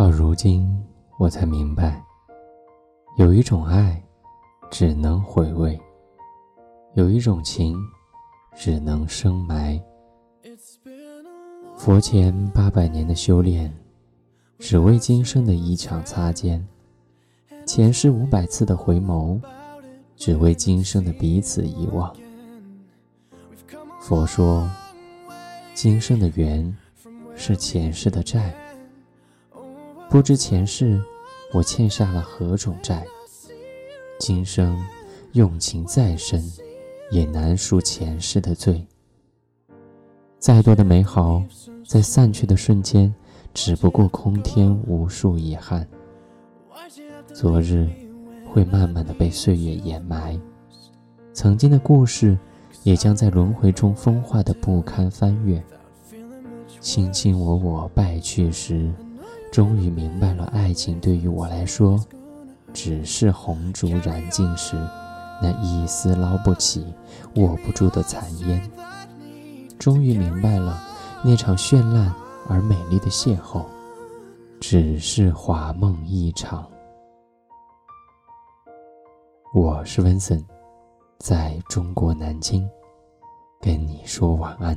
到如今，我才明白，有一种爱，只能回味；有一种情，只能深埋。佛前八百年的修炼，只为今生的一场擦肩；前世五百次的回眸，只为今生的彼此遗忘。佛说，今生的缘，是前世的债。不知前世我欠下了何种债，今生用情再深，也难赎前世的罪。再多的美好，在散去的瞬间，只不过空添无数遗憾。昨日会慢慢的被岁月掩埋，曾经的故事也将在轮回中风化的不堪翻阅。卿卿我我败去时。终于明白了，爱情对于我来说，只是红烛燃尽时那一丝捞不起、握不住的残烟。终于明白了，那场绚烂而美丽的邂逅，只是华梦一场。我是温森，在中国南京，跟你说晚安。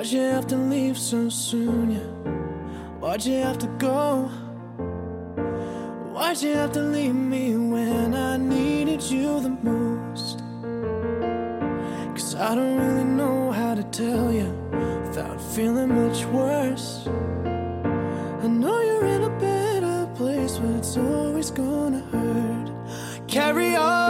Why'd you have to leave so soon, yeah? Why'd you have to go? Why'd you have to leave me when I needed you the most? Cause I don't really know how to tell you without feeling much worse. I know you're in a better place, but it's always gonna hurt. Carry on.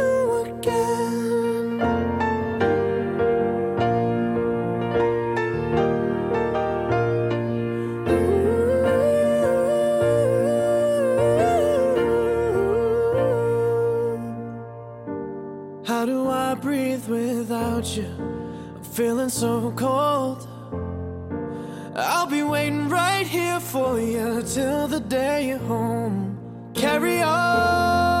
feeling so cold. I'll be waiting right here for you till the day you're home. Carry on.